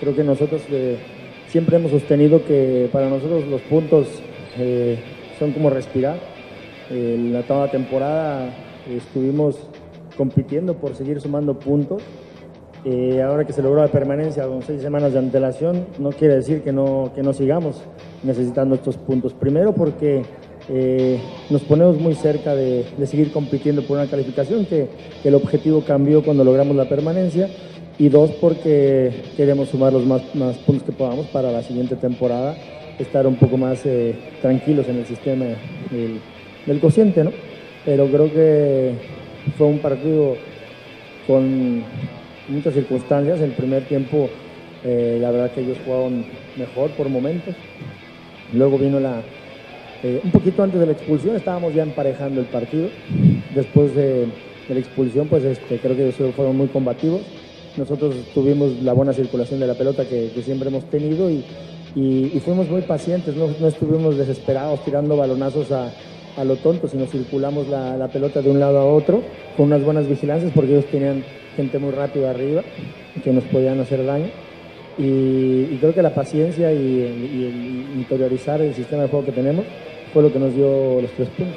Creo que nosotros eh, siempre hemos sostenido que para nosotros los puntos eh, son como respirar. En la toda temporada estuvimos compitiendo por seguir sumando puntos. Eh, ahora que se logró la permanencia con seis semanas de antelación, no quiere decir que no, que no sigamos necesitando estos puntos. Primero porque nos ponemos muy cerca de, seguir compitiendo por una calificación, que el objetivo cambió cuando logramos la permanencia. Y dos, porque queremos sumar los más, más puntos que podamos para la siguiente temporada, estar un poco más eh, tranquilos en el sistema del, cociente, ¿no? Pero creo que fue un partido con muchas circunstancias. El primer tiempo, eh, la verdad que ellos jugaron mejor por momentos. Luego vino la, eh, un poquito antes de la expulsión, estábamos ya emparejando el partido. Después de, de la expulsión, pues este, creo que ellos fueron muy combativos. Nosotros tuvimos la buena circulación de la pelota que, siempre hemos tenido y, fuimos muy pacientes, no, estuvimos desesperados tirando balonazos a, lo tonto, sino circulamos la, pelota de un lado a otro con unas buenas vigilancias porque ellos tenían gente muy rápida arriba que nos podían hacer daño. Y, creo que la paciencia y, y el interiorizar el sistema de juego que tenemos fue lo que nos dio los tres puntos.